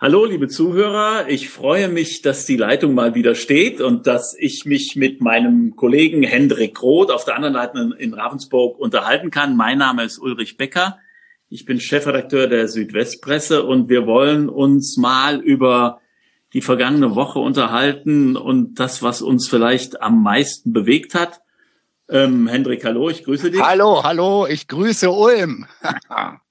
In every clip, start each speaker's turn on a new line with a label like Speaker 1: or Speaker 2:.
Speaker 1: Hallo, liebe Zuhörer. Ich freue mich, dass die Leitung mal wieder steht und dass ich mich mit meinem Kollegen Hendrik Roth auf der anderen Seite in Ravensburg unterhalten kann. Mein Name ist Ulrich Becker. Ich bin Chefredakteur der Südwestpresse und wir wollen uns mal über die vergangene Woche unterhalten und das, was uns vielleicht am meisten bewegt hat. Ähm, Hendrik, hallo, ich grüße dich.
Speaker 2: Hallo, hallo, ich grüße Ulm.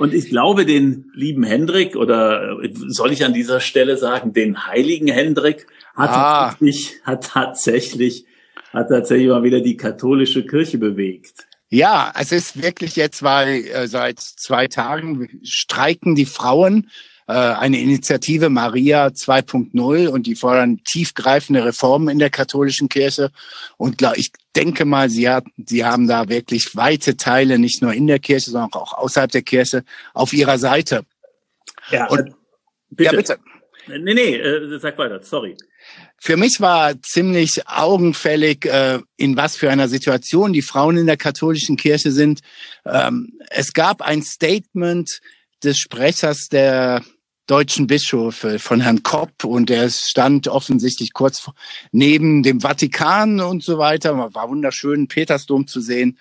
Speaker 1: Und ich glaube, den lieben Hendrik, oder soll ich an dieser Stelle sagen, den heiligen Hendrik, hat, ah. tatsächlich, hat tatsächlich, hat tatsächlich mal wieder die katholische Kirche bewegt.
Speaker 2: Ja, es ist wirklich jetzt, weil äh, seit zwei Tagen streiken die Frauen äh, eine Initiative Maria 2.0 und die fordern tiefgreifende Reformen in der katholischen Kirche. Und ich denke mal, sie, hat, sie haben da wirklich weite Teile, nicht nur in der Kirche, sondern auch außerhalb der Kirche, auf ihrer Seite.
Speaker 1: Ja, und, äh, bitte. Ja, bitte. Nee, nee, äh, sag weiter, sorry.
Speaker 2: Für mich war ziemlich augenfällig, äh, in was für einer Situation die Frauen in der katholischen Kirche sind. Ähm, es gab ein Statement des Sprechers der deutschen Bischöfe von Herrn Kopp und der stand offensichtlich kurz neben dem Vatikan und so weiter. War wunderschön, Petersdom zu sehen.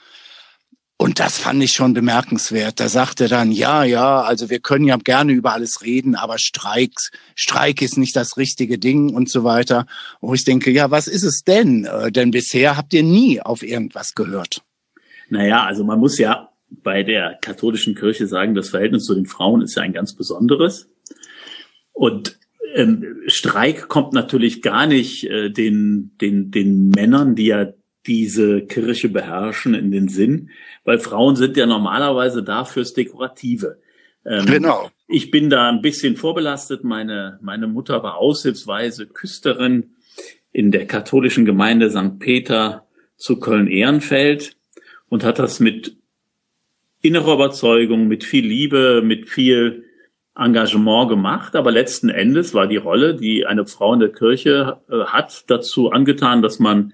Speaker 2: Und das fand ich schon bemerkenswert. Da sagte er dann, ja, ja, also wir können ja gerne über alles reden, aber Streiks, Streik ist nicht das richtige Ding und so weiter. Und ich denke, ja, was ist es denn? Äh, denn bisher habt ihr nie auf irgendwas gehört.
Speaker 1: Naja, also man muss ja bei der katholischen Kirche sagen, das Verhältnis zu den Frauen ist ja ein ganz besonderes. Und ähm, Streik kommt natürlich gar nicht äh, den, den, den Männern, die ja diese Kirche beherrschen, in den Sinn, weil Frauen sind ja normalerweise da fürs Dekorative.
Speaker 2: Ähm, genau.
Speaker 1: Ich bin da ein bisschen vorbelastet. Meine, meine Mutter war aushilfsweise Küsterin in der katholischen Gemeinde St. Peter zu Köln-Ehrenfeld und hat das mit innerer Überzeugung, mit viel Liebe, mit viel Engagement gemacht, aber letzten Endes war die Rolle, die eine Frau in der Kirche äh, hat, dazu angetan, dass man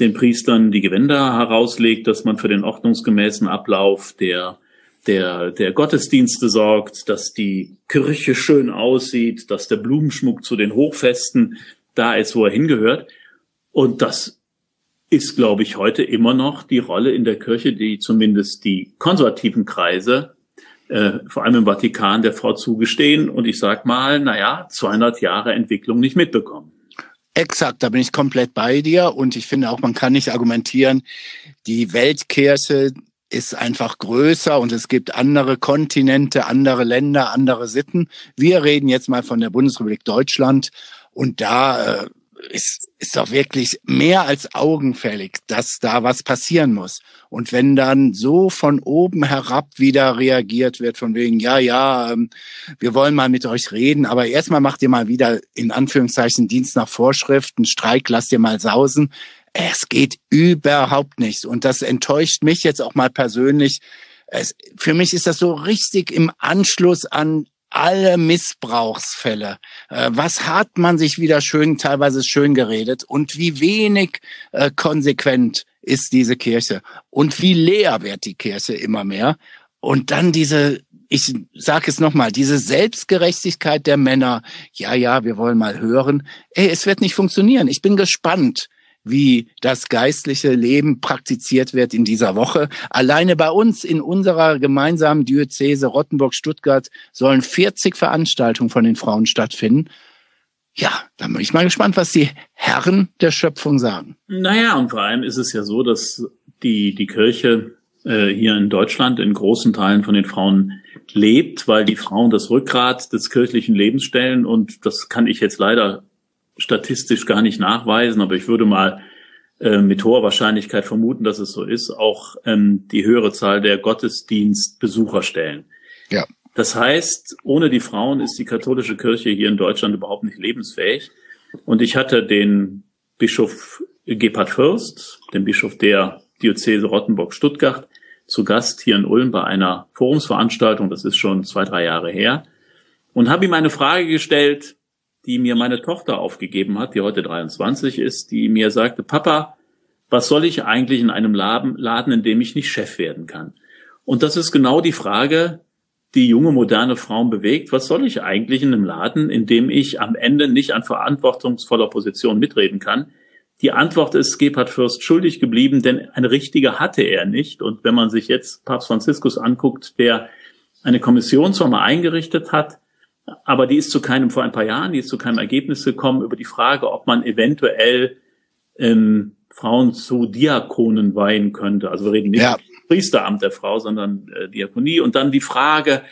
Speaker 1: den Priestern die Gewänder herauslegt, dass man für den ordnungsgemäßen Ablauf der, der, der Gottesdienste sorgt, dass die Kirche schön aussieht, dass der Blumenschmuck zu den Hochfesten da ist, wo er hingehört. Und das ist, glaube ich, heute immer noch die Rolle in der Kirche, die zumindest die konservativen Kreise, äh, vor allem im Vatikan, der Frau zugestehen. Und ich sag mal, naja, 200 Jahre Entwicklung nicht mitbekommen.
Speaker 2: Exakt, da bin ich komplett bei dir und ich finde auch, man kann nicht argumentieren, die Weltkirche ist einfach größer und es gibt andere Kontinente, andere Länder, andere Sitten. Wir reden jetzt mal von der Bundesrepublik Deutschland und da äh, ist, ist doch wirklich mehr als augenfällig, dass da was passieren muss. Und wenn dann so von oben herab wieder reagiert wird, von wegen, ja, ja, ähm, wir wollen mal mit euch reden, aber erstmal macht ihr mal wieder in Anführungszeichen Dienst nach Vorschriften, Streik lasst ihr mal sausen. Es geht überhaupt nicht. Und das enttäuscht mich jetzt auch mal persönlich. Es, für mich ist das so richtig im Anschluss an alle Missbrauchsfälle. Äh, was hat man sich wieder schön, teilweise schön geredet und wie wenig äh, konsequent ist diese Kirche und wie leer wird die Kirche immer mehr. Und dann diese, ich sage es nochmal, diese Selbstgerechtigkeit der Männer. Ja, ja, wir wollen mal hören. Ey, es wird nicht funktionieren. Ich bin gespannt, wie das geistliche Leben praktiziert wird in dieser Woche. Alleine bei uns in unserer gemeinsamen Diözese Rottenburg-Stuttgart sollen 40 Veranstaltungen von den Frauen stattfinden. Ja, da bin ich mal gespannt, was die Herren der Schöpfung sagen.
Speaker 1: Naja, und vor allem ist es ja so, dass die, die Kirche äh, hier in Deutschland in großen Teilen von den Frauen lebt, weil die Frauen das Rückgrat des kirchlichen Lebens stellen. Und das kann ich jetzt leider statistisch gar nicht nachweisen, aber ich würde mal äh, mit hoher Wahrscheinlichkeit vermuten, dass es so ist, auch ähm, die höhere Zahl der Gottesdienstbesucher stellen.
Speaker 2: Ja.
Speaker 1: Das heißt, ohne die Frauen ist die katholische Kirche hier in Deutschland überhaupt nicht lebensfähig. Und ich hatte den Bischof Gebhard Fürst, den Bischof der Diözese Rottenburg-Stuttgart, zu Gast hier in Ulm bei einer Forumsveranstaltung, das ist schon zwei, drei Jahre her, und habe ihm eine Frage gestellt, die mir meine Tochter aufgegeben hat, die heute 23 ist, die mir sagte, Papa, was soll ich eigentlich in einem Laden, in dem ich nicht Chef werden kann? Und das ist genau die Frage, die junge, moderne Frauen bewegt. Was soll ich eigentlich in einem Laden, in dem ich am Ende nicht an verantwortungsvoller Position mitreden kann? Die Antwort ist Gebhard Fürst schuldig geblieben, denn eine richtige hatte er nicht. Und wenn man sich jetzt Papst Franziskus anguckt, der eine Kommission zwar mal eingerichtet hat, aber die ist zu keinem, vor ein paar Jahren, die ist zu keinem Ergebnis gekommen über die Frage, ob man eventuell ähm, Frauen zu Diakonen weihen könnte. Also wir reden nicht ja. Priesteramt der Frau, sondern äh, Diakonie. Und dann die Frage,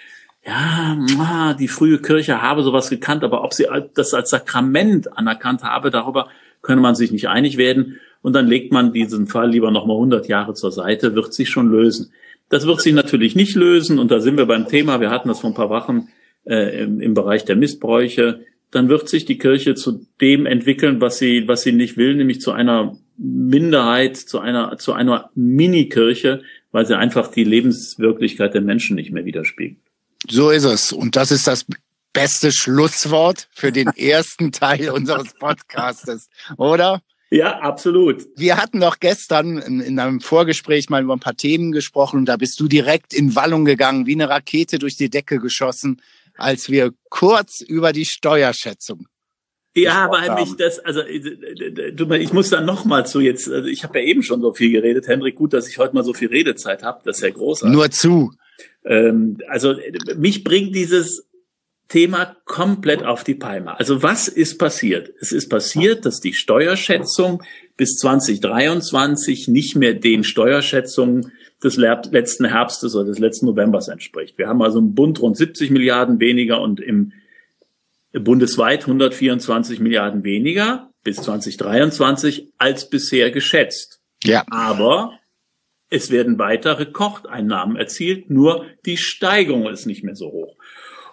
Speaker 1: ja, die frühe Kirche habe sowas gekannt, aber ob sie das als Sakrament anerkannt habe, darüber könne man sich nicht einig werden. Und dann legt man diesen Fall lieber nochmal 100 Jahre zur Seite, wird sich schon lösen. Das wird sich natürlich nicht lösen. Und da sind wir beim Thema. Wir hatten das vor ein paar Wochen äh, im, im Bereich der Missbräuche. Dann wird sich die Kirche zu dem entwickeln, was sie, was sie nicht will, nämlich zu einer Minderheit, zu einer, zu einer Mini-Kirche, weil sie einfach die Lebenswirklichkeit der Menschen nicht mehr widerspiegelt.
Speaker 2: So ist es. Und das ist das beste Schlusswort für den ersten Teil unseres Podcastes, oder?
Speaker 1: Ja, absolut.
Speaker 2: Wir hatten doch gestern in, in, einem Vorgespräch mal über ein paar Themen gesprochen und da bist du direkt in Wallung gegangen, wie eine Rakete durch die Decke geschossen, als wir kurz über die Steuerschätzung
Speaker 1: ja, weil mich das, also ich muss dann noch mal zu jetzt, also ich habe ja eben schon so viel geredet, Hendrik, gut, dass ich heute mal so viel Redezeit habe, das ist ja großartig.
Speaker 2: Nur zu.
Speaker 1: Ähm, also mich bringt dieses Thema komplett auf die Palme. Also was ist passiert? Es ist passiert, dass die Steuerschätzung bis 2023 nicht mehr den Steuerschätzungen des letzten Herbstes oder des letzten Novembers entspricht. Wir haben also im Bund rund 70 Milliarden weniger und im bundesweit 124 Milliarden weniger bis 2023 als bisher geschätzt. Ja. Aber es werden weiter Rekordeinnahmen erzielt, nur die Steigerung ist nicht mehr so hoch.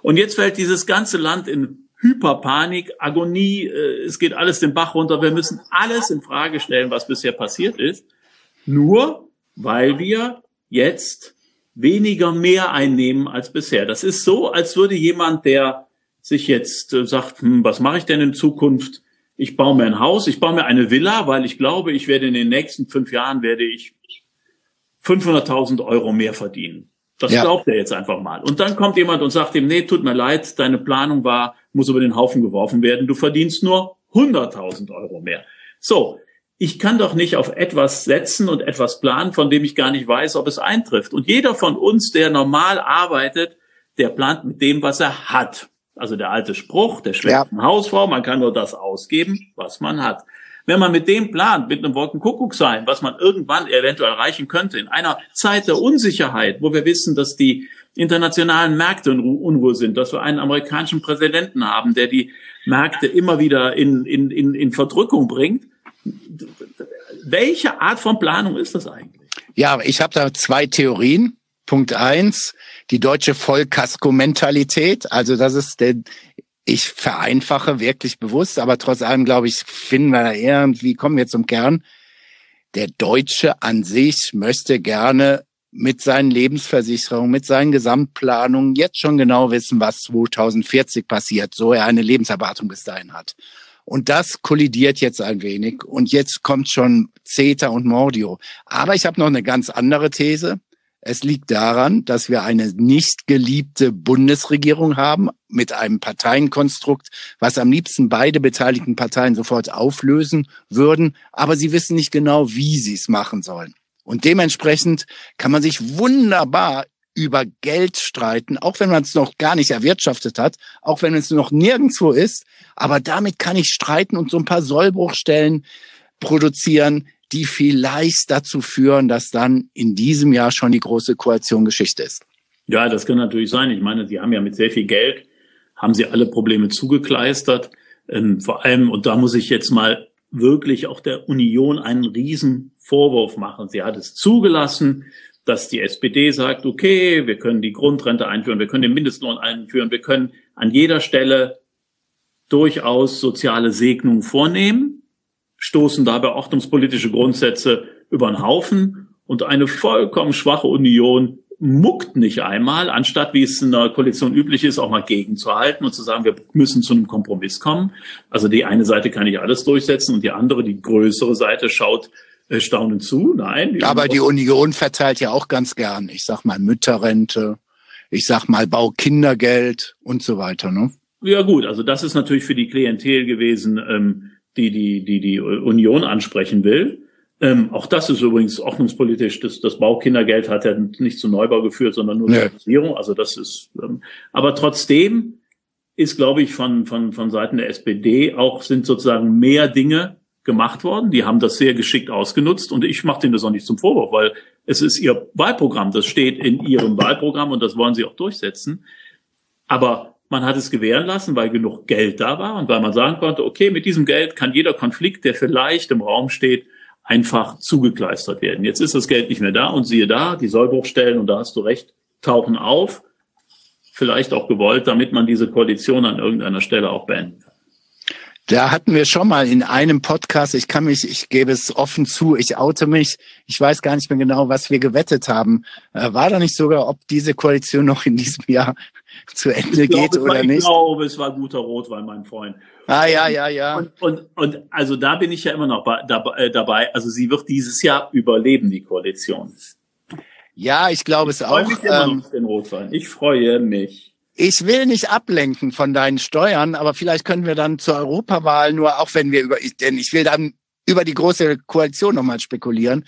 Speaker 1: Und jetzt fällt dieses ganze Land in Hyperpanik, Agonie, äh, es geht alles den Bach runter. Wir müssen alles in Frage stellen, was bisher passiert ist. Nur weil wir jetzt weniger mehr einnehmen als bisher. Das ist so, als würde jemand, der sich jetzt äh, sagt, hm, was mache ich denn in Zukunft? Ich baue mir ein Haus, ich baue mir eine Villa, weil ich glaube, ich werde in den nächsten fünf Jahren werde ich 500.000 Euro mehr verdienen. Das ja. glaubt er jetzt einfach mal. Und dann kommt jemand und sagt ihm, nee, tut mir leid, deine Planung war, muss über den Haufen geworfen werden. Du verdienst nur 100.000 Euro mehr. So. Ich kann doch nicht auf etwas setzen und etwas planen, von dem ich gar nicht weiß, ob es eintrifft. Und jeder von uns, der normal arbeitet, der plant mit dem, was er hat. Also der alte Spruch, der schlechten ja. Hausfrau, man kann nur das ausgeben, was man hat. Wenn man mit dem plant, mit einem Wolkenkuckucksein, was man irgendwann eventuell erreichen könnte, in einer Zeit der Unsicherheit, wo wir wissen, dass die internationalen Märkte in Unruhe sind, dass wir einen amerikanischen Präsidenten haben, der die Märkte immer wieder in, in, in, in Verdrückung bringt. Welche Art von Planung ist das eigentlich?
Speaker 2: Ja, ich habe da zwei Theorien. Punkt eins, die deutsche Vollkasko-Mentalität. Also das ist der, ich vereinfache wirklich bewusst, aber trotz allem glaube ich, finden wir da irgendwie, kommen wir zum Kern. Der Deutsche an sich möchte gerne mit seinen Lebensversicherungen, mit seinen Gesamtplanungen jetzt schon genau wissen, was 2040 passiert, so er eine Lebenserwartung bis dahin hat. Und das kollidiert jetzt ein wenig. Und jetzt kommt schon CETA und Mordio. Aber ich habe noch eine ganz andere These. Es liegt daran, dass wir eine nicht geliebte Bundesregierung haben mit einem Parteienkonstrukt, was am liebsten beide beteiligten Parteien sofort auflösen würden, aber sie wissen nicht genau, wie sie es machen sollen. Und dementsprechend kann man sich wunderbar über Geld streiten, auch wenn man es noch gar nicht erwirtschaftet hat, auch wenn es noch nirgendwo ist. Aber damit kann ich streiten und so ein paar Sollbruchstellen produzieren, die vielleicht dazu führen, dass dann in diesem Jahr schon die große Koalition Geschichte ist.
Speaker 1: Ja, das kann natürlich sein. Ich meine, Sie haben ja mit sehr viel Geld, haben Sie alle Probleme zugekleistert. Ähm, vor allem, und da muss ich jetzt mal wirklich auch der Union einen riesen Vorwurf machen. Sie hat es zugelassen, dass die SPD sagt, okay, wir können die Grundrente einführen, wir können den Mindestlohn einführen, wir können an jeder Stelle durchaus soziale Segnungen vornehmen stoßen dabei ordnungspolitische Grundsätze über den Haufen und eine vollkommen schwache Union muckt nicht einmal, anstatt wie es in der Koalition üblich ist, auch mal gegenzuhalten und zu sagen, wir müssen zu einem Kompromiss kommen. Also die eine Seite kann nicht alles durchsetzen und die andere, die größere Seite, schaut äh, staunend zu. Nein.
Speaker 2: Die Aber die Union verteilt ja auch ganz gern, ich sag mal, Mütterrente, ich sag mal, Baukindergeld und so weiter. Ne?
Speaker 1: Ja gut, also das ist natürlich für die Klientel gewesen, ähm, die, die die die Union ansprechen will. Ähm, auch das ist übrigens ordnungspolitisch. Das, das Baukindergeld hat ja nicht zu Neubau geführt, sondern nur zur Finanzierung. Also das ist, ähm, aber trotzdem ist, glaube ich, von, von, von Seiten der SPD auch sind sozusagen mehr Dinge gemacht worden. Die haben das sehr geschickt ausgenutzt und ich mache denen das auch nicht zum Vorwurf, weil es ist ihr Wahlprogramm. Das steht in ihrem Wahlprogramm und das wollen sie auch durchsetzen. Aber man hat es gewähren lassen, weil genug Geld da war und weil man sagen konnte, okay, mit diesem Geld kann jeder Konflikt, der vielleicht im Raum steht, einfach zugekleistert werden. Jetzt ist das Geld nicht mehr da und siehe da, die Sollbruchstellen, und da hast du recht, tauchen auf, vielleicht auch gewollt, damit man diese Koalition an irgendeiner Stelle auch beenden kann.
Speaker 2: Da hatten wir schon mal in einem Podcast, ich kann mich, ich gebe es offen zu, ich oute mich, ich weiß gar nicht mehr genau, was wir gewettet haben. Äh, war da nicht sogar, ob diese Koalition noch in diesem Jahr zu Ende ich geht oder
Speaker 1: war,
Speaker 2: nicht?
Speaker 1: Ich glaube, es war guter Rotwein, mein Freund.
Speaker 2: Ah, ja, ja, ja.
Speaker 1: Und, und, und also da bin ich ja immer noch äh, dabei. Also sie wird dieses Jahr überleben, die Koalition.
Speaker 2: Ja, ich glaube es
Speaker 1: ich
Speaker 2: auch.
Speaker 1: Mich immer ähm, noch auf den Rotwein. Ich freue mich.
Speaker 2: Ich will nicht ablenken von deinen Steuern, aber vielleicht können wir dann zur Europawahl nur, auch wenn wir über, denn ich will dann über die große Koalition nochmal spekulieren.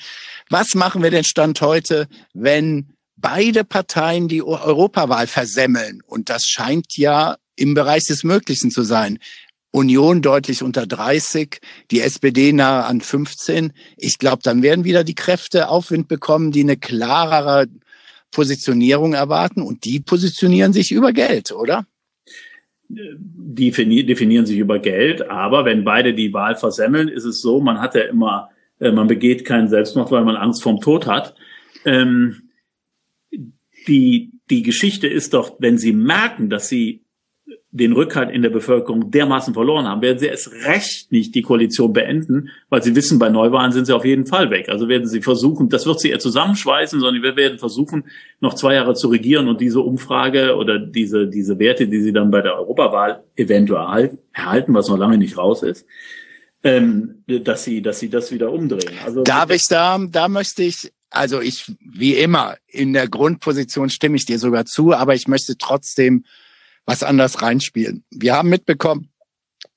Speaker 2: Was machen wir denn Stand heute, wenn beide Parteien die Europawahl versemmeln? Und das scheint ja im Bereich des Möglichen zu sein. Union deutlich unter 30, die SPD nahe an 15. Ich glaube, dann werden wieder die Kräfte Aufwind bekommen, die eine klarere Positionierung erwarten und die positionieren sich über Geld, oder?
Speaker 1: Die definieren sich über Geld, aber wenn beide die Wahl versemmeln, ist es so, man hat ja immer, äh, man begeht keinen Selbstmord, weil man Angst vorm Tod hat. Ähm, die, die Geschichte ist doch, wenn sie merken, dass sie den Rückhalt in der Bevölkerung dermaßen verloren haben, werden sie erst recht nicht die Koalition beenden, weil sie wissen, bei Neuwahlen sind sie auf jeden Fall weg. Also werden sie versuchen, das wird sie eher zusammenschweißen, sondern wir werden versuchen, noch zwei Jahre zu regieren und diese Umfrage oder diese, diese Werte, die sie dann bei der Europawahl eventuell erhalten, was noch lange nicht raus ist, ähm, dass sie, dass sie das wieder umdrehen.
Speaker 2: Also Darf ich da, da möchte ich also ich, wie immer, in der Grundposition stimme ich dir sogar zu, aber ich möchte trotzdem was anders reinspielen. Wir haben mitbekommen,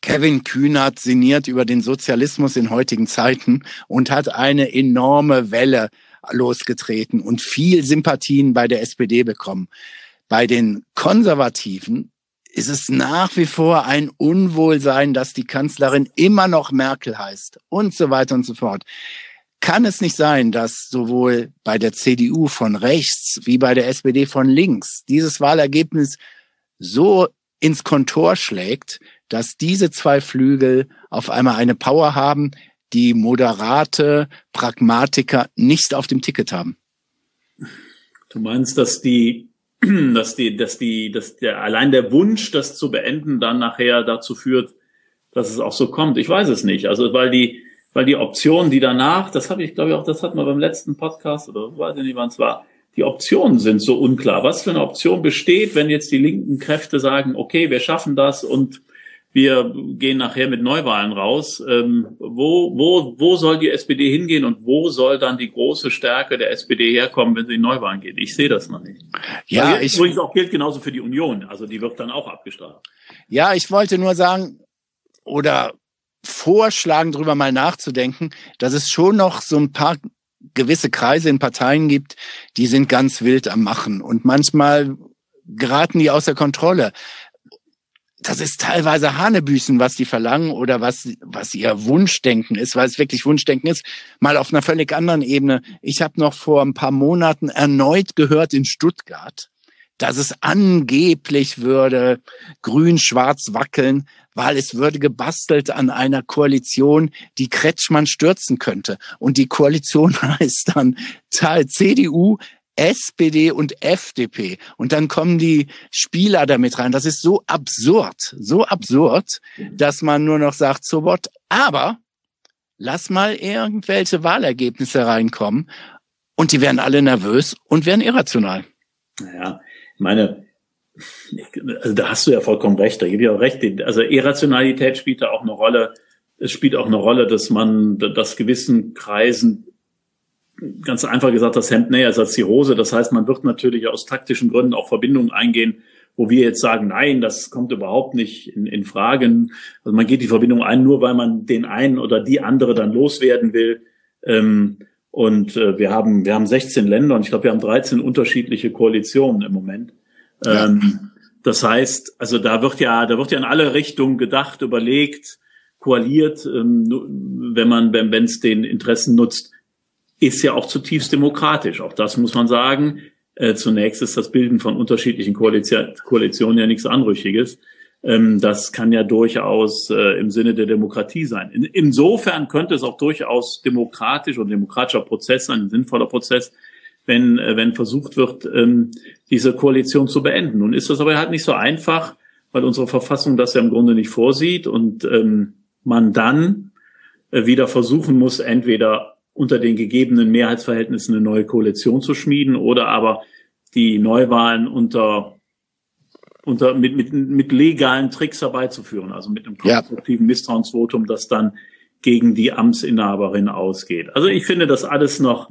Speaker 2: Kevin Kühnert sinniert über den Sozialismus in heutigen Zeiten und hat eine enorme Welle losgetreten und viel Sympathien bei der SPD bekommen. Bei den Konservativen ist es nach wie vor ein Unwohlsein, dass die Kanzlerin immer noch Merkel heißt und so weiter und so fort. Kann es nicht sein, dass sowohl bei der CDU von rechts wie bei der SPD von links dieses Wahlergebnis so ins Kontor schlägt, dass diese zwei Flügel auf einmal eine Power haben, die moderate Pragmatiker nicht auf dem Ticket haben.
Speaker 1: Du meinst, dass die, dass die, dass die, dass der allein der Wunsch, das zu beenden, dann nachher dazu führt, dass es auch so kommt. Ich weiß es nicht. Also weil die, weil die Optionen, die danach, das habe ich, glaube ich, auch, das hatten wir beim letzten Podcast oder weiß ich nicht, wann es war, die Optionen sind so unklar. Was für eine Option besteht, wenn jetzt die linken Kräfte sagen, okay, wir schaffen das und wir gehen nachher mit Neuwahlen raus. Ähm, wo, wo, wo soll die SPD hingehen und wo soll dann die große Stärke der SPD herkommen, wenn sie in Neuwahlen geht? Ich sehe das noch nicht. Ja, also ich, übrigens auch gilt genauso für die Union. Also die wird dann auch abgestraft.
Speaker 2: Ja, ich wollte nur sagen oder vorschlagen, darüber mal nachzudenken, dass es schon noch so ein paar gewisse Kreise in Parteien gibt, die sind ganz wild am Machen und manchmal geraten die außer Kontrolle. Das ist teilweise Hanebüßen, was die verlangen oder was, was ihr Wunschdenken ist, weil es wirklich Wunschdenken ist, mal auf einer völlig anderen Ebene. Ich habe noch vor ein paar Monaten erneut gehört in Stuttgart, dass es angeblich würde grün-schwarz wackeln, weil es würde gebastelt an einer Koalition, die Kretschmann stürzen könnte. Und die Koalition heißt dann CDU, SPD und FDP. Und dann kommen die Spieler damit rein. Das ist so absurd, so absurd, dass man nur noch sagt, so what. Aber lass mal irgendwelche Wahlergebnisse reinkommen und die werden alle nervös und werden irrational.
Speaker 1: Ich meine, also da hast du ja vollkommen recht, da gebe ich auch recht. Also Irrationalität spielt da auch eine Rolle. Es spielt auch eine Rolle, dass man, dass gewissen Kreisen ganz einfach gesagt das Hemd näher ist als die Hose. Das heißt, man wird natürlich aus taktischen Gründen auch Verbindungen eingehen, wo wir jetzt sagen, nein, das kommt überhaupt nicht in, in Fragen. Also man geht die Verbindung ein, nur weil man den einen oder die andere dann loswerden will. Ähm, und äh, wir haben wir haben 16 Länder und ich glaube, wir haben 13 unterschiedliche Koalitionen im Moment. Ähm, das heißt, also da wird ja da wird ja in alle Richtungen gedacht, überlegt, koaliert, ähm, wenn man wenn es den Interessen nutzt, ist ja auch zutiefst demokratisch. Auch das muss man sagen. Äh, zunächst ist das Bilden von unterschiedlichen Koalition, Koalitionen ja nichts Anrüchiges. Ähm, das kann ja durchaus äh, im Sinne der Demokratie sein. In, insofern könnte es auch durchaus demokratisch und demokratischer Prozess sein, ein sinnvoller Prozess, wenn, äh, wenn versucht wird, ähm, diese Koalition zu beenden. Nun ist das aber halt nicht so einfach, weil unsere Verfassung das ja im Grunde nicht vorsieht und ähm, man dann äh, wieder versuchen muss, entweder unter den gegebenen Mehrheitsverhältnissen eine neue Koalition zu schmieden oder aber die Neuwahlen unter unter, mit, mit, mit legalen Tricks herbeizuführen, also mit einem konstruktiven ja. Misstrauensvotum, das dann gegen die Amtsinhaberin ausgeht. Also ich finde das alles noch,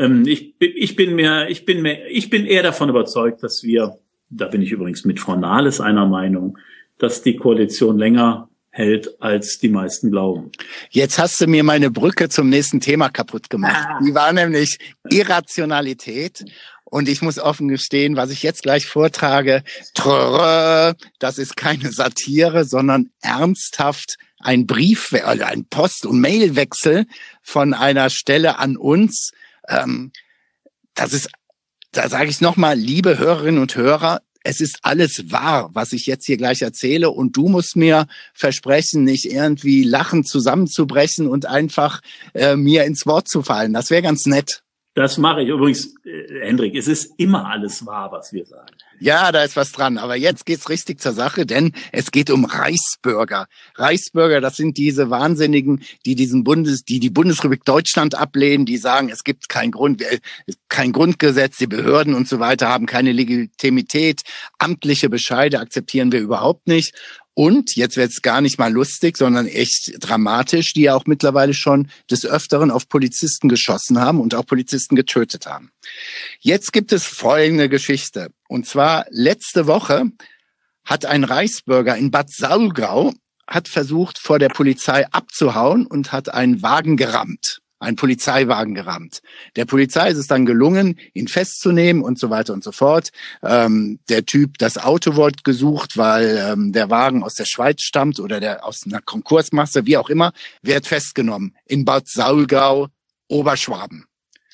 Speaker 1: ähm, ich, ich bin mir, ich bin mir, ich bin eher davon überzeugt, dass wir, da bin ich übrigens mit Frau Nahles einer Meinung, dass die Koalition länger hält, als die meisten glauben.
Speaker 2: Jetzt hast du mir meine Brücke zum nächsten Thema kaputt gemacht. Ah. Die war nämlich Irrationalität. Und ich muss offen gestehen, was ich jetzt gleich vortrage, das ist keine Satire, sondern ernsthaft ein Brief, also ein Post- und Mailwechsel von einer Stelle an uns. Ähm, das ist, da sage ich nochmal, liebe Hörerinnen und Hörer, es ist alles wahr, was ich jetzt hier gleich erzähle. Und du musst mir versprechen, nicht irgendwie lachen zusammenzubrechen und einfach äh, mir ins Wort zu fallen. Das wäre ganz nett.
Speaker 1: Das mache ich übrigens, äh, Hendrik. Es ist immer alles wahr, was wir sagen.
Speaker 2: Ja, da ist was dran. Aber jetzt geht's richtig zur Sache, denn es geht um Reichsbürger. Reichsbürger, das sind diese Wahnsinnigen, die diesen Bundes, die die Bundesrepublik Deutschland ablehnen, die sagen, es gibt kein Grund, kein Grundgesetz, die Behörden und so weiter haben keine Legitimität, amtliche Bescheide akzeptieren wir überhaupt nicht. Und jetzt wird es gar nicht mal lustig, sondern echt dramatisch, die ja auch mittlerweile schon des Öfteren auf Polizisten geschossen haben und auch Polizisten getötet haben. Jetzt gibt es folgende Geschichte. Und zwar letzte Woche hat ein Reichsbürger in Bad Saulgau hat versucht, vor der Polizei abzuhauen und hat einen Wagen gerammt ein Polizeiwagen gerammt. Der Polizei ist es dann gelungen, ihn festzunehmen und so weiter und so fort. Ähm, der Typ das Auto wurde gesucht, weil ähm, der Wagen aus der Schweiz stammt oder der aus einer Konkursmasse, wie auch immer, wird festgenommen in Bad Saulgau, Oberschwaben.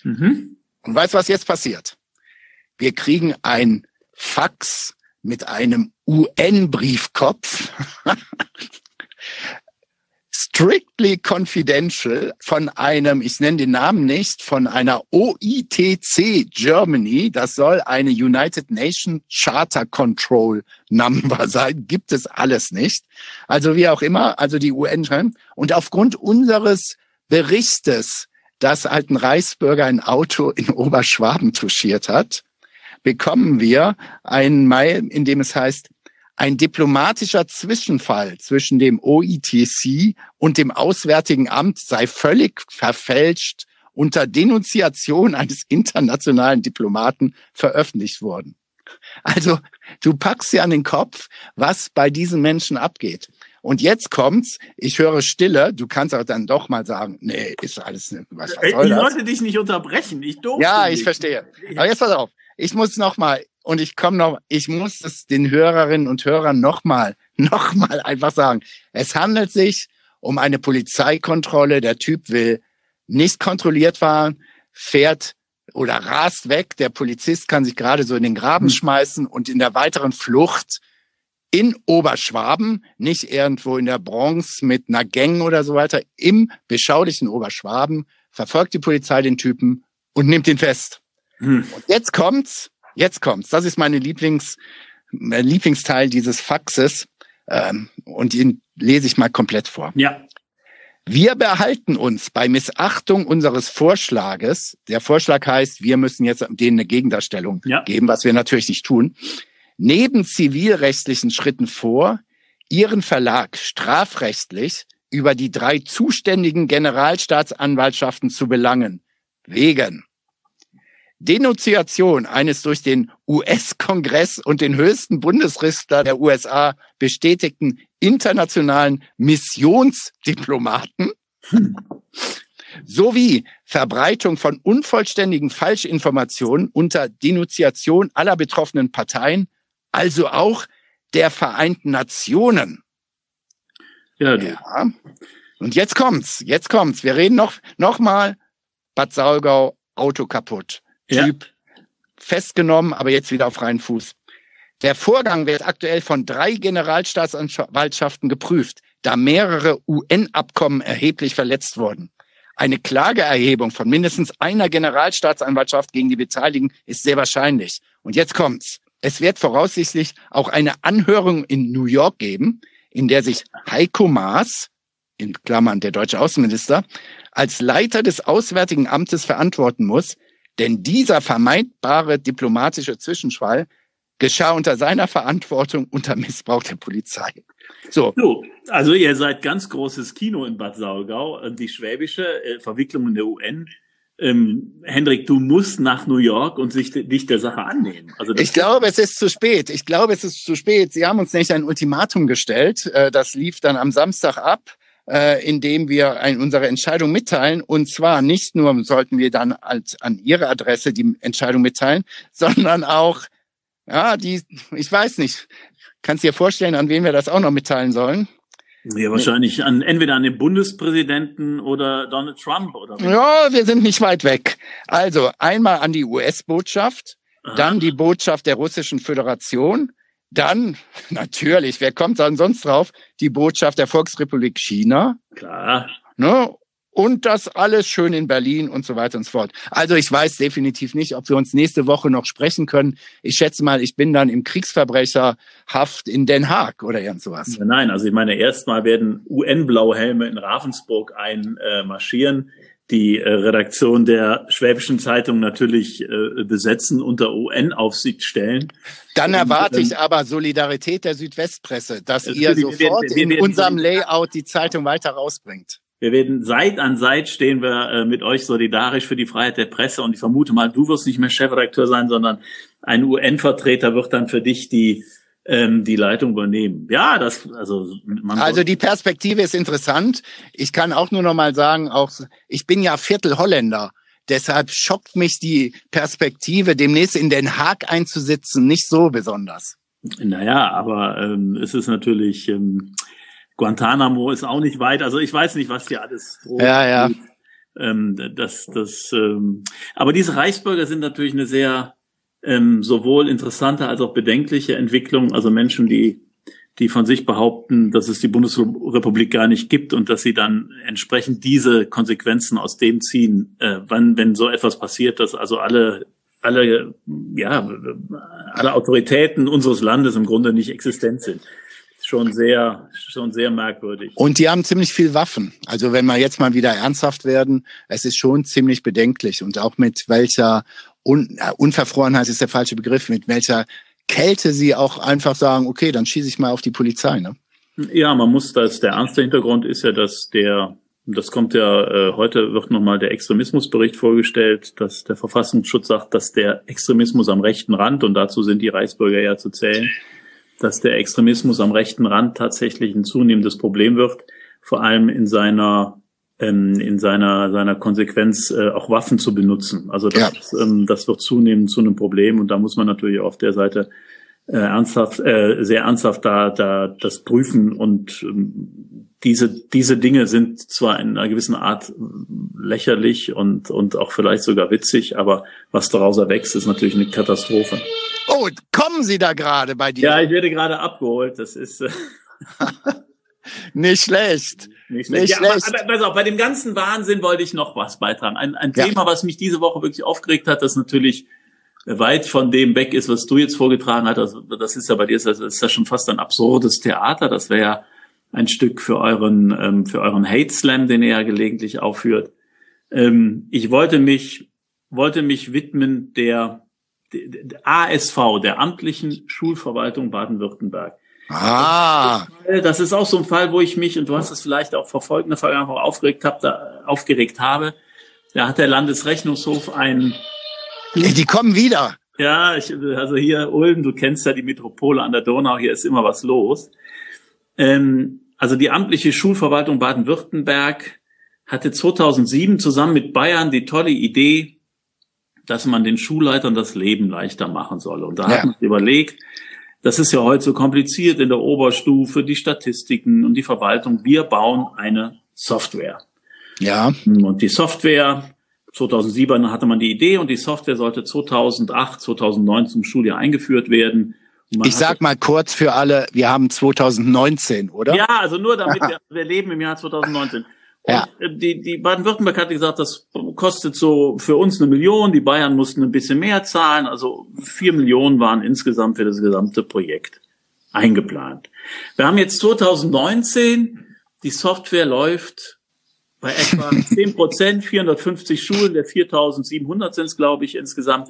Speaker 2: Mhm. Und weißt was jetzt passiert? Wir kriegen ein Fax mit einem UN-Briefkopf strictly confidential von einem, ich nenne den Namen nicht, von einer OITC Germany, das soll eine United Nations Charter Control Number sein, gibt es alles nicht. Also wie auch immer, also die UN. Und aufgrund unseres Berichtes, dass halt ein Reichsbürger ein Auto in Oberschwaben touchiert hat, bekommen wir ein Mail, in dem es heißt, ein diplomatischer Zwischenfall zwischen dem OITC und dem Auswärtigen Amt sei völlig verfälscht unter Denunziation eines internationalen Diplomaten veröffentlicht worden. Also du packst dir an den Kopf, was bei diesen Menschen abgeht. Und jetzt kommt's, ich höre Stille, du kannst auch dann doch mal sagen, nee, ist alles nicht, was, was
Speaker 1: soll Ich das? wollte dich nicht unterbrechen, ich durfte
Speaker 2: Ja, ich nicht. verstehe. Aber jetzt pass auf, ich muss noch mal, und ich komme noch, ich muss es den Hörerinnen und Hörern nochmal, nochmal einfach sagen. Es handelt sich um eine Polizeikontrolle. Der Typ will nicht kontrolliert fahren, fährt oder rast weg. Der Polizist kann sich gerade so in den Graben hm. schmeißen und in der weiteren Flucht in Oberschwaben, nicht irgendwo in der Bronx mit einer Gang oder so weiter, im beschaulichen Oberschwaben verfolgt die Polizei den Typen und nimmt ihn fest. Hm. Und jetzt kommt's, Jetzt kommt's. Das ist meine Lieblings, mein Lieblingsteil dieses Faxes. Ähm, und ihn lese ich mal komplett vor.
Speaker 1: Ja.
Speaker 2: Wir behalten uns bei Missachtung unseres Vorschlages. Der Vorschlag heißt, wir müssen jetzt denen eine Gegendarstellung ja. geben, was wir natürlich nicht tun. Neben zivilrechtlichen Schritten vor, ihren Verlag strafrechtlich über die drei zuständigen Generalstaatsanwaltschaften zu belangen. wegen Denunziation eines durch den US-Kongress und den höchsten Bundesrichter der USA bestätigten internationalen Missionsdiplomaten sowie Verbreitung von unvollständigen Falschinformationen unter Denunziation aller betroffenen Parteien, also auch der Vereinten Nationen. Ja, du. ja. Und jetzt kommt's, jetzt kommt's. Wir reden noch, noch mal Bad Saulgau, Auto kaputt. Typ ja. festgenommen, aber jetzt wieder auf freien Fuß. Der Vorgang wird aktuell von drei Generalstaatsanwaltschaften geprüft, da mehrere UN-Abkommen erheblich verletzt wurden. Eine Klageerhebung von mindestens einer Generalstaatsanwaltschaft gegen die Beteiligten ist sehr wahrscheinlich. Und jetzt kommt's. Es wird voraussichtlich auch eine Anhörung in New York geben, in der sich Heiko Maas, in Klammern der deutsche Außenminister, als Leiter des Auswärtigen Amtes verantworten muss, denn dieser vermeintbare diplomatische Zwischenfall geschah unter seiner Verantwortung unter Missbrauch der Polizei.
Speaker 1: So. so. Also ihr seid ganz großes Kino in Bad Saulgau. Die schwäbische äh, Verwicklung in der UN. Ähm, Hendrik, du musst nach New York und sich dich der Sache annehmen.
Speaker 2: Also ich glaube, es ist zu spät. Ich glaube, es ist zu spät. Sie haben uns nicht ein Ultimatum gestellt. Äh, das lief dann am Samstag ab äh, indem wir ein, unsere Entscheidung mitteilen. Und zwar nicht nur sollten wir dann als, an Ihre Adresse die Entscheidung mitteilen, sondern auch, ja, die, ich weiß nicht, kannst du dir vorstellen, an wen wir das auch noch mitteilen sollen?
Speaker 1: Ja, wahrscheinlich an, entweder an den Bundespräsidenten oder Donald Trump oder.
Speaker 2: Ja, wir sind nicht weit weg. Also einmal an die US-Botschaft, dann die Botschaft der Russischen Föderation, dann, natürlich, wer kommt dann sonst drauf? Die Botschaft der Volksrepublik China.
Speaker 1: Klar.
Speaker 2: Ne? Und das alles schön in Berlin und so weiter und so fort. Also ich weiß definitiv nicht, ob wir uns nächste Woche noch sprechen können. Ich schätze mal, ich bin dann im Kriegsverbrecherhaft in Den Haag oder irgend sowas.
Speaker 1: Nein, also ich meine, erstmal werden UN-Blauhelme in Ravensburg einmarschieren. Äh, die äh, Redaktion der Schwäbischen Zeitung natürlich äh, besetzen, unter UN-Aufsicht stellen.
Speaker 2: Dann erwarte ich ähm, aber Solidarität der Südwestpresse, dass ihr sofort wir werden, wir in unserem Layout die Zeitung weiter rausbringt.
Speaker 1: Wir werden Seit an Seit stehen wir äh, mit euch solidarisch für die Freiheit der Presse und ich vermute mal, du wirst nicht mehr Chefredakteur sein, sondern ein UN-Vertreter wird dann für dich die ähm, die Leitung übernehmen. Ja, das also
Speaker 2: man also die Perspektive ist interessant. Ich kann auch nur noch mal sagen, auch ich bin ja Viertel Holländer. Deshalb schockt mich die Perspektive, demnächst in Den Haag einzusitzen, nicht so besonders.
Speaker 1: Naja, aber ähm, es ist natürlich ähm, Guantanamo ist auch nicht weit. Also ich weiß nicht, was hier alles.
Speaker 2: Ja, ja.
Speaker 1: Ähm, das, das, ähm, aber diese Reichsbürger sind natürlich eine sehr ähm, sowohl interessante als auch bedenkliche Entwicklung. Also Menschen, die die von sich behaupten, dass es die Bundesrepublik gar nicht gibt und dass sie dann entsprechend diese Konsequenzen aus dem ziehen, äh, wann, wenn so etwas passiert, dass also alle alle ja alle Autoritäten unseres Landes im Grunde nicht existent sind schon sehr, schon sehr merkwürdig.
Speaker 2: Und die haben ziemlich viel Waffen. Also wenn wir jetzt mal wieder ernsthaft werden, es ist schon ziemlich bedenklich und auch mit welcher Un äh, Unverfrorenheit ist der falsche Begriff, mit welcher Kälte sie auch einfach sagen, okay, dann schieße ich mal auf die Polizei. Ne?
Speaker 1: Ja, man muss das, der ernste Hintergrund ist ja, dass der, das kommt ja, äh, heute wird nochmal der Extremismusbericht vorgestellt, dass der Verfassungsschutz sagt, dass der Extremismus am rechten Rand, und dazu sind die Reichsbürger ja zu zählen, dass der Extremismus am rechten Rand tatsächlich ein zunehmendes Problem wird, vor allem in seiner ähm, in seiner seiner Konsequenz äh, auch Waffen zu benutzen. Also das, ja. ähm, das wird zunehmend zu einem Problem und da muss man natürlich auf der Seite äh, ernsthaft, äh, sehr ernsthaft da, da das prüfen und ähm, diese, diese Dinge sind zwar in einer gewissen Art lächerlich und, und auch vielleicht sogar witzig, aber was daraus erwächst, ist natürlich eine Katastrophe.
Speaker 2: Oh, kommen Sie da gerade bei dir?
Speaker 1: Ja, ich werde gerade abgeholt. Das ist. Äh
Speaker 2: Nicht schlecht.
Speaker 1: Nicht schlecht. Nicht ja, schlecht. Aber, aber, also bei dem ganzen Wahnsinn wollte ich noch was beitragen. Ein, ein ja. Thema, was mich diese Woche wirklich aufgeregt hat, das natürlich weit von dem weg ist, was du jetzt vorgetragen hast. Also, das ist ja bei dir, das ist ja schon fast ein absurdes Theater. Das wäre ja ein Stück für euren, ähm, für euren Hate Slam, den ihr ja gelegentlich aufführt. Ähm, ich wollte mich, wollte mich widmen der, der ASV, der amtlichen Schulverwaltung Baden-Württemberg.
Speaker 2: Ah.
Speaker 1: Das ist auch so ein Fall, wo ich mich, und du hast es vielleicht auch verfolgt, in der Vergangenheit aufgeregt, hab, da, aufgeregt habe. Da hat der Landesrechnungshof ein.
Speaker 2: Die kommen wieder.
Speaker 1: Ja, ich, also hier Ulm, du kennst ja die Metropole an der Donau, hier ist immer was los. Ähm, also die amtliche Schulverwaltung Baden-Württemberg hatte 2007 zusammen mit Bayern die tolle Idee, dass man den Schulleitern das Leben leichter machen solle. Und da ja. hat man überlegt, das ist ja heute so kompliziert in der Oberstufe, die Statistiken und die Verwaltung. Wir bauen eine Software.
Speaker 2: Ja.
Speaker 1: Und die Software, 2007 hatte man die Idee und die Software sollte 2008, 2009 zum Schuljahr eingeführt werden.
Speaker 2: Ich sag mal kurz für alle, wir haben 2019, oder?
Speaker 1: Ja, also nur damit wir, wir leben im Jahr 2019. Ja. Und die, die Baden-Württemberg hatte gesagt, das kostet so für uns eine Million, die Bayern mussten ein bisschen mehr zahlen, also vier Millionen waren insgesamt für das gesamte Projekt eingeplant. Wir haben jetzt 2019, die Software läuft bei etwa 10 Prozent, 450 Schulen, der 4700 sind es, glaube ich, insgesamt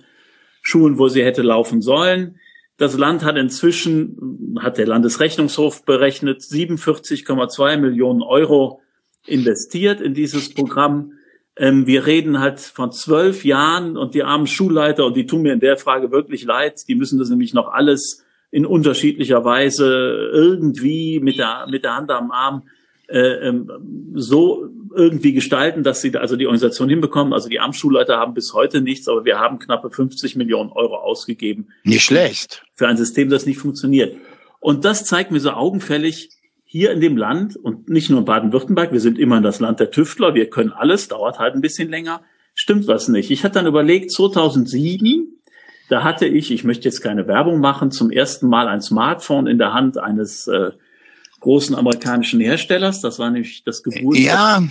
Speaker 1: Schulen, wo sie hätte laufen sollen. Das Land hat inzwischen, hat der Landesrechnungshof berechnet, 47,2 Millionen Euro investiert in dieses Programm. Ähm, wir reden halt von zwölf Jahren und die armen Schulleiter, und die tun mir in der Frage wirklich leid, die müssen das nämlich noch alles in unterschiedlicher Weise irgendwie mit der, mit der Hand am Arm äh, ähm, so irgendwie gestalten, dass sie also die Organisation hinbekommen. Also die Amtsschulleiter haben bis heute nichts, aber wir haben knappe 50 Millionen Euro ausgegeben.
Speaker 2: Nicht schlecht.
Speaker 1: Für ein System, das nicht funktioniert. Und das zeigt mir so augenfällig, hier in dem Land und nicht nur in Baden-Württemberg, wir sind immer in das Land der Tüftler, wir können alles, dauert halt ein bisschen länger, stimmt was nicht. Ich hatte dann überlegt, 2007, da hatte ich, ich möchte jetzt keine Werbung machen, zum ersten Mal ein Smartphone in der Hand eines äh, großen amerikanischen Herstellers, das war nämlich das Geburt.
Speaker 2: Ja,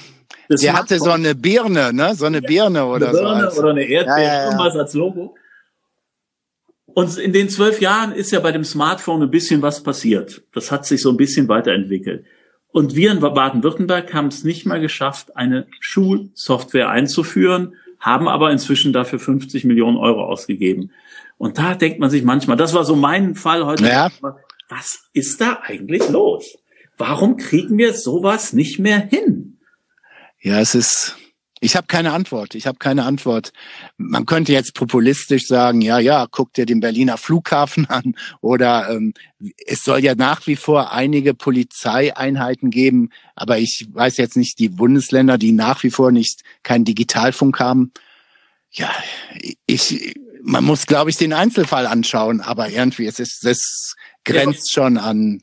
Speaker 2: der hatte so eine Birne, ne? So eine Birne oder eine Birne
Speaker 1: so. Oder eine Erdbeere, ja, ja, ja. irgendwas als Logo. Und in den zwölf Jahren ist ja bei dem Smartphone ein bisschen was passiert. Das hat sich so ein bisschen weiterentwickelt. Und wir in Baden-Württemberg haben es nicht mal geschafft, eine Schulsoftware einzuführen, haben aber inzwischen dafür 50 Millionen Euro ausgegeben. Und da denkt man sich manchmal, das war so mein Fall heute, ja. was ist da eigentlich los? Warum kriegen wir sowas nicht mehr hin?
Speaker 2: Ja, es ist, ich habe keine Antwort. Ich habe keine Antwort. Man könnte jetzt populistisch sagen, ja, ja, guck dir den Berliner Flughafen an oder ähm, es soll ja nach wie vor einige Polizeieinheiten geben, aber ich weiß jetzt nicht die Bundesländer, die nach wie vor nicht keinen Digitalfunk haben. Ja, ich, man muss, glaube ich, den Einzelfall anschauen, aber irgendwie es ist es grenzt schon an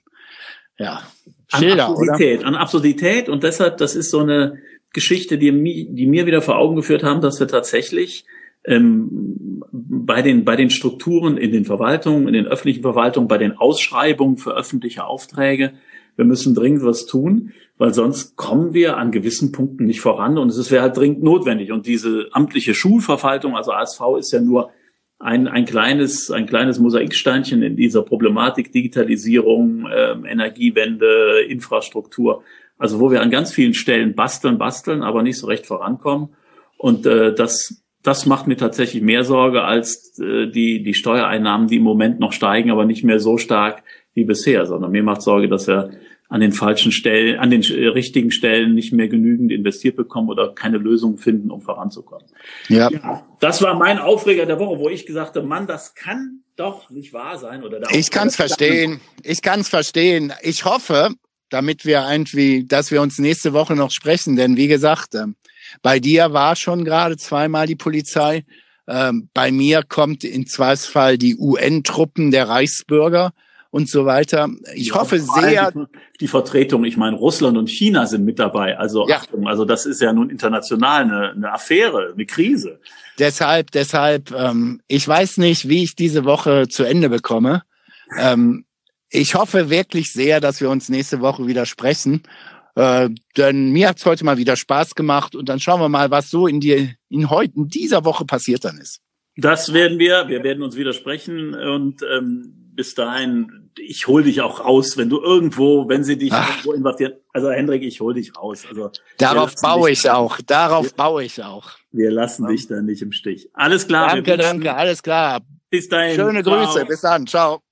Speaker 2: ja
Speaker 1: Schilder, an Absurdität, oder? an Absurdität und deshalb, das ist so eine Geschichte, die, die mir wieder vor Augen geführt haben, dass wir tatsächlich ähm, bei den bei den Strukturen in den Verwaltungen, in den öffentlichen Verwaltungen, bei den Ausschreibungen für öffentliche Aufträge, wir müssen dringend was tun, weil sonst kommen wir an gewissen Punkten nicht voran und es wäre halt dringend notwendig. Und diese amtliche Schulverwaltung, also ASV, ist ja nur ein, ein kleines ein kleines Mosaiksteinchen in dieser Problematik Digitalisierung, äh, Energiewende, Infrastruktur. Also wo wir an ganz vielen Stellen basteln, basteln, aber nicht so recht vorankommen. Und äh, das, das macht mir tatsächlich mehr Sorge als äh, die, die Steuereinnahmen, die im Moment noch steigen, aber nicht mehr so stark wie bisher, sondern mir macht Sorge, dass wir an den falschen Stellen, an den äh, richtigen Stellen nicht mehr genügend investiert bekommen oder keine Lösung finden, um voranzukommen. Ja. ja. Das war mein Aufreger der Woche, wo ich gesagt habe, Mann, das kann doch nicht wahr sein. Oder
Speaker 2: ich kann es verstehen. Ich kann es verstehen. Ich hoffe, damit wir irgendwie, dass wir uns nächste Woche noch sprechen. Denn wie gesagt, ähm, bei dir war schon gerade zweimal die Polizei. Ähm, bei mir kommt in Zweifelsfall die UN-Truppen der Reichsbürger und so weiter. Ich ja, hoffe sehr.
Speaker 1: Die, Vertretung, ich meine, Russland und China sind mit dabei. Also ja. Achtung, also das ist ja nun international eine, eine Affäre, eine Krise.
Speaker 2: Deshalb, deshalb, ähm, ich weiß nicht, wie ich diese Woche zu Ende bekomme. Ähm, ich hoffe wirklich sehr, dass wir uns nächste Woche wieder sprechen. Äh, denn mir hat's heute mal wieder Spaß gemacht und dann schauen wir mal, was so in, die, in, heute, in dieser Woche passiert dann ist.
Speaker 1: Das werden wir. Wir werden uns wieder sprechen und ähm, bis dahin, ich hol dich auch raus, wenn du irgendwo, wenn sie dich Ach. irgendwo investieren. Also Hendrik, ich hol dich raus. Also
Speaker 2: darauf baue ich auch. Darauf wir, baue ich auch.
Speaker 1: Wir lassen ja. dich da nicht im Stich. Alles klar.
Speaker 2: Danke, danke. Alles klar.
Speaker 1: Bis dahin.
Speaker 2: Schöne Grüße. Ciao. Bis dann. Ciao.